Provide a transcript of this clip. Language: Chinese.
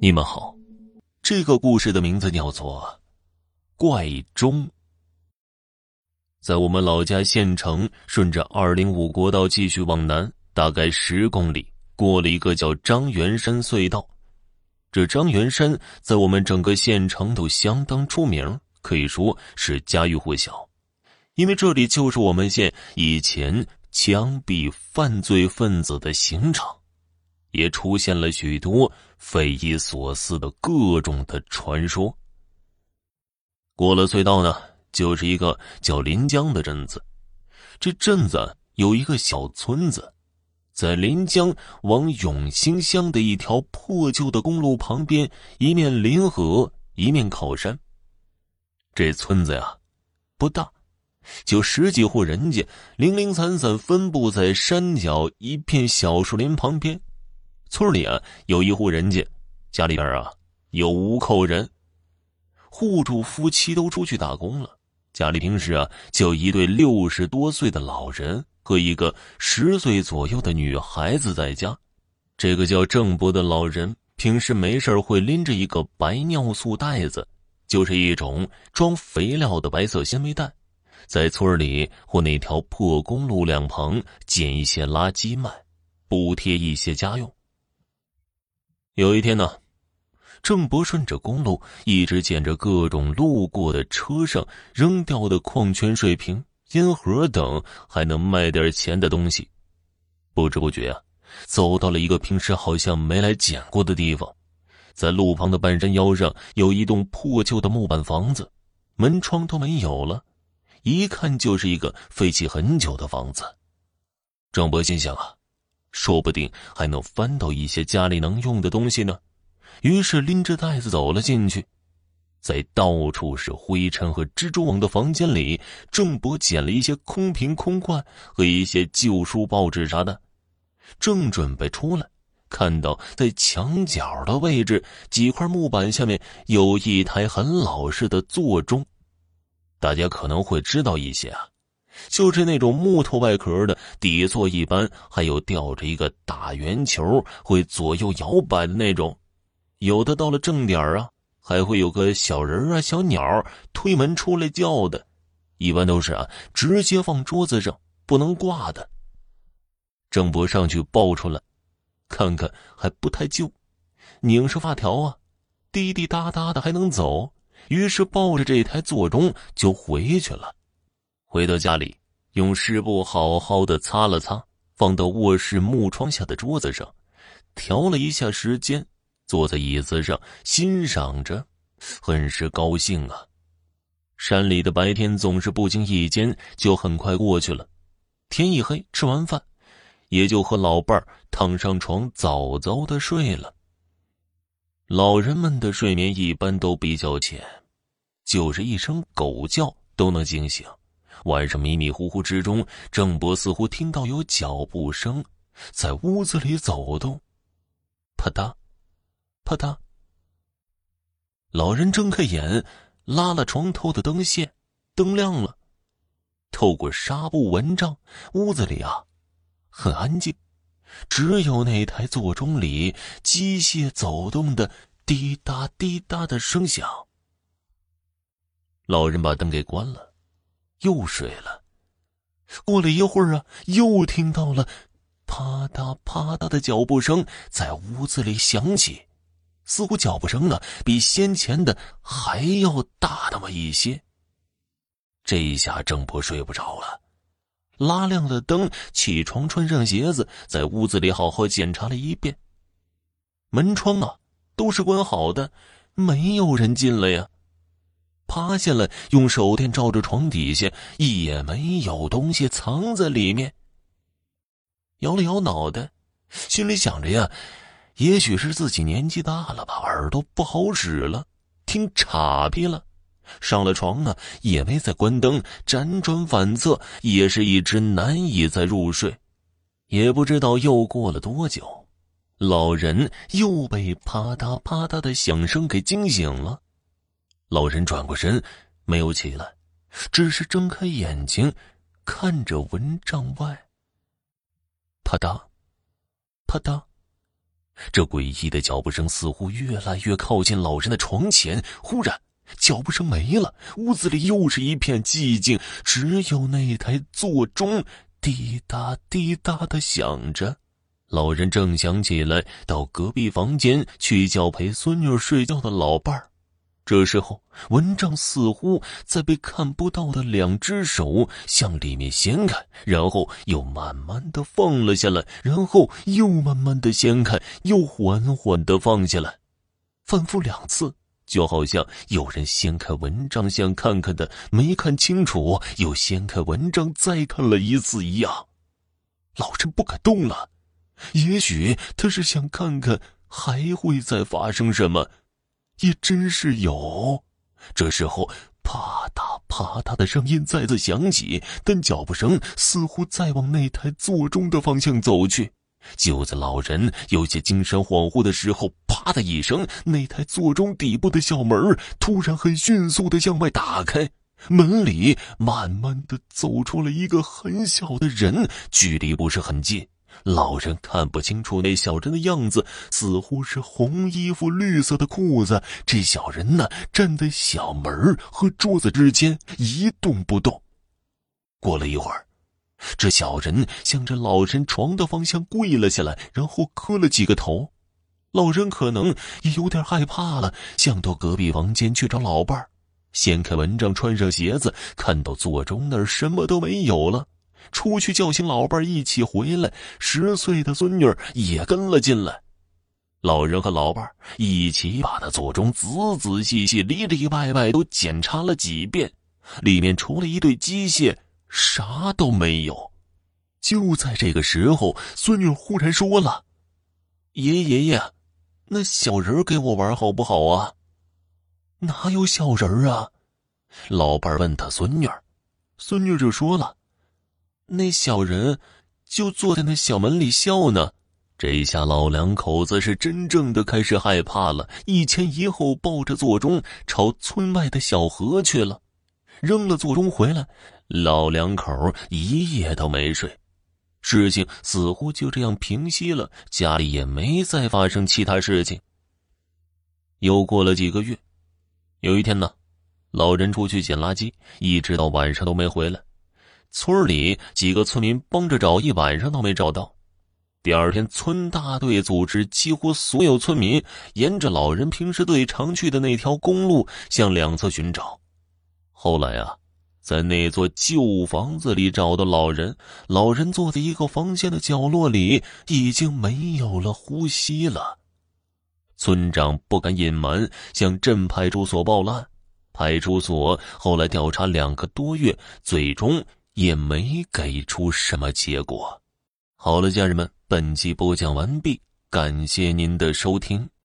你们好，这个故事的名字叫做《怪钟》。在我们老家县城，顺着二零五国道继续往南，大概十公里，过了一个叫张元山隧道。这张元山在我们整个县城都相当出名，可以说是家喻户晓，因为这里就是我们县以前枪毙犯罪分子的刑场。也出现了许多匪夷所思的各种的传说。过了隧道呢，就是一个叫临江的镇子。这镇子有一个小村子，在临江往永兴乡的一条破旧的公路旁边，一面临河，一面靠山。这村子呀，不大，就十几户人家，零零散散分布在山脚一片小树林旁边。村里啊，有一户人家，家里边啊有五口人，户主夫妻都出去打工了，家里平时啊就一对六十多岁的老人和一个十岁左右的女孩子在家。这个叫郑伯的老人平时没事会拎着一个白尿素袋子，就是一种装肥料的白色纤维袋，在村里或那条破公路两旁捡一些垃圾卖，补贴一些家用。有一天呢，郑伯顺着公路一直捡着各种路过的车上扔掉的矿泉水瓶、烟盒等还能卖点钱的东西。不知不觉啊，走到了一个平时好像没来捡过的地方。在路旁的半山腰上，有一栋破旧的木板房子，门窗都没有了，一看就是一个废弃很久的房子。郑伯心想啊。说不定还能翻到一些家里能用的东西呢。于是拎着袋子走了进去，在到处是灰尘和蜘蛛网的房间里，郑博捡了一些空瓶、空罐和一些旧书、报纸啥的，正准备出来，看到在墙角的位置几块木板下面有一台很老式的座钟。大家可能会知道一些啊。就是那种木头外壳的底座，一般还有吊着一个大圆球，会左右摇摆的那种。有的到了正点啊，还会有个小人啊、小鸟推门出来叫的。一般都是啊，直接放桌子上，不能挂的。郑伯上去抱出来，看看还不太旧，拧着发条啊，滴滴答答的还能走。于是抱着这台座钟就回去了。回到家里，用湿布好好的擦了擦，放到卧室木窗下的桌子上，调了一下时间，坐在椅子上欣赏着，很是高兴啊。山里的白天总是不经意间就很快过去了，天一黑，吃完饭，也就和老伴儿躺上床，早早的睡了。老人们的睡眠一般都比较浅，就是一声狗叫都能惊醒。晚上迷迷糊糊之中，郑伯似乎听到有脚步声在屋子里走动，啪嗒，啪嗒。老人睁开眼，拉了床头的灯线，灯亮了。透过纱布蚊帐，屋子里啊，很安静，只有那台座钟里机械走动的滴答滴答的声响。老人把灯给关了。又睡了。过了一会儿啊，又听到了啪嗒啪嗒的脚步声在屋子里响起，似乎脚步声啊比先前的还要大那么一些。这一下郑伯睡不着了，拉亮了灯，起床穿上鞋子，在屋子里好好检查了一遍。门窗啊都是关好的，没有人进来呀。趴下来，用手电照着床底下，也没有东西藏在里面。摇了摇脑袋，心里想着呀，也许是自己年纪大了吧，耳朵不好使了，听岔劈了。上了床啊，也没再关灯，辗转反侧，也是一直难以再入睡。也不知道又过了多久，老人又被啪嗒啪嗒的响声给惊醒了。老人转过身，没有起来，只是睁开眼睛，看着蚊帐外。啪嗒，啪嗒，这诡异的脚步声似乎越来越靠近老人的床前。忽然，脚步声没了，屋子里又是一片寂静，只有那台座钟滴答滴答的响着。老人正想起来到隔壁房间去叫陪孙女睡觉的老伴儿。这时候，蚊帐似乎在被看不到的两只手向里面掀开，然后又慢慢的放了下来，然后又慢慢的掀开，又缓缓的放下来，反复两次，就好像有人掀开蚊帐想看看的，没看清楚，又掀开蚊帐再看了一次一样。老陈不敢动了，也许他是想看看还会再发生什么。也真是有，这时候啪嗒啪嗒的声音再次响起，但脚步声似乎在往那台座钟的方向走去。就在老人有些精神恍惚的时候，啪的一声，那台座钟底部的小门突然很迅速的向外打开，门里慢慢的走出了一个很小的人，距离不是很近。老人看不清楚那小人的样子，似乎是红衣服、绿色的裤子。这小人呢，站在小门和桌子之间一动不动。过了一会儿，这小人向着老人床的方向跪了下来，然后磕了几个头。老人可能也有点害怕了，想到隔壁房间去找老伴儿，掀开蚊帐，穿上鞋子，看到座钟那儿什么都没有了。出去叫醒老伴一起回来，十岁的孙女也跟了进来。老人和老伴一起把他座钟仔仔细细、里里外外都检查了几遍，里面除了一对机械，啥都没有。就在这个时候，孙女忽然说了：“爷爷爷爷，那小人给我玩好不好啊？”“哪有小人啊？”老伴问他孙女孙女就说了。那小人就坐在那小门里笑呢，这下老两口子是真正的开始害怕了，一前一后抱着座钟朝村外的小河去了，扔了座钟回来，老两口一夜都没睡，事情似乎就这样平息了，家里也没再发生其他事情。又过了几个月，有一天呢，老人出去捡垃圾，一直到晚上都没回来。村里几个村民帮着找一晚上都没找到，第二天村大队组织几乎所有村民沿着老人平时最常去的那条公路向两侧寻找。后来啊，在那座旧房子里找到老人，老人坐在一个房间的角落里，已经没有了呼吸了。村长不敢隐瞒，向镇派出所报了案。派出所后来调查两个多月，最终。也没给出什么结果。好了，家人们，本集播讲完毕，感谢您的收听。